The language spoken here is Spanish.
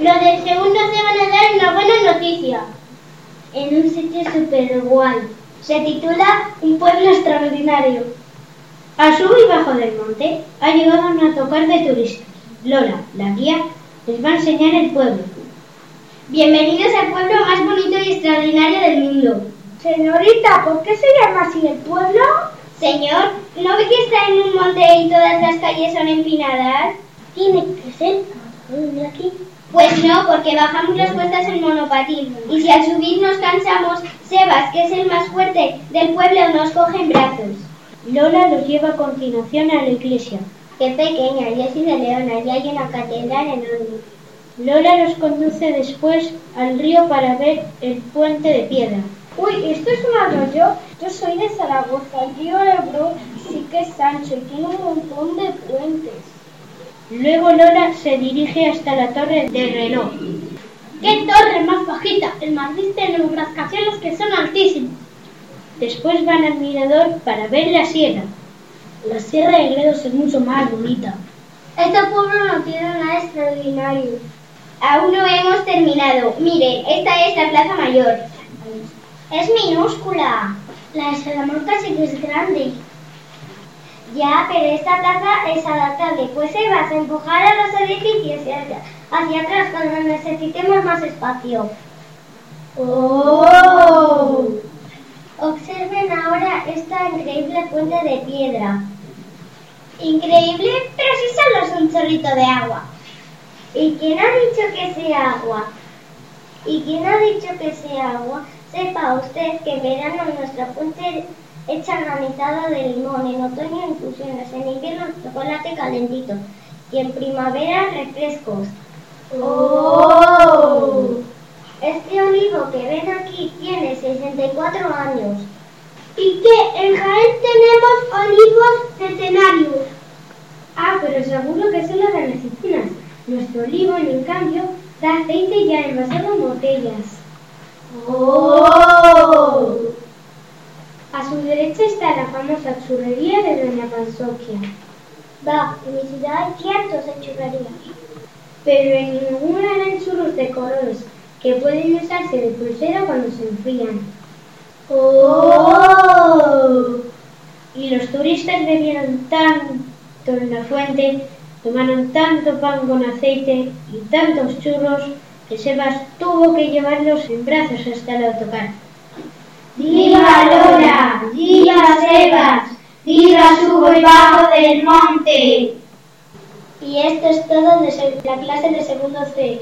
Los del segundo C van a dar una buena noticia. En un sitio súper guay. Se titula Un pueblo extraordinario. A sub y bajo del monte ha llegado un autocar de turistas. Lola, la guía, les va a enseñar el pueblo. Bienvenidos al pueblo más bonito y extraordinario del mundo. Señorita, ¿por qué se llama así el pueblo? Señor, ¿no ve que está en un monte y todas las calles son empinadas? Tiene que ser aquí. Pues no, porque bajamos las cuestas en monopatín. Y si al subir nos cansamos, Sebas, que es el más fuerte del pueblo, nos coge en brazos. Lola los lleva a continuación a la iglesia. Qué pequeña, yo soy de León, allí hay una catedral enorme. Lola los conduce después al río para ver el puente de piedra. Uy, esto es un arroyo. Yo soy de Zaragoza. El río Ebro sí que es ancho y tiene un montón de puentes. Luego Lola se dirige hasta la torre del reloj. ¡Qué torre más bajita! El Madrid tiene unas castillos que son altísimos. Después van al mirador para ver la sierra. La sierra de Gredos es mucho más bonita. Este pueblo no tiene nada extraordinario. Aún no hemos terminado. Miren, esta es la Plaza Mayor. Es minúscula. La de Salamanca sí que es grande. Ya, pero esta plaza es adaptable, pues se va a empujar a los edificios hacia, hacia atrás cuando necesitemos más espacio. ¡Oh! Observen ahora esta increíble fuente de piedra. Increíble, pero si solo es un chorrito de agua. ¿Y quién ha dicho que sea agua? ¿Y quién ha dicho que sea agua? Sepa usted que en verano nuestra fuente echa granizado de limón, en otoño infusiones, en invierno chocolate calentito y en primavera refrescos. ¡Oh! Este olivo que ven aquí tiene 64 años. ¿Y qué? En Jaén tenemos olivos centenarios. Ah, pero seguro que son las renecinas. Nuestro olivo, en cambio, da aceite ya envasado en botellas. ¡Oh! La famosa churrería de Doña Pansoquia. Va, en mi ciudad hay cientos churrerías. Pero en ninguna eran churros de colores que pueden usarse de pulsera cuando se enfrían. ¡Oh! Y los turistas bebieron tanto en la fuente, tomaron tanto pan con aceite y tantos churros que Sebas tuvo que llevarlos en brazos hasta el autocar. ¡Viva Lola! ¡Viva Subo y Bajo del Monte! Y esto es todo de la clase de segundo C.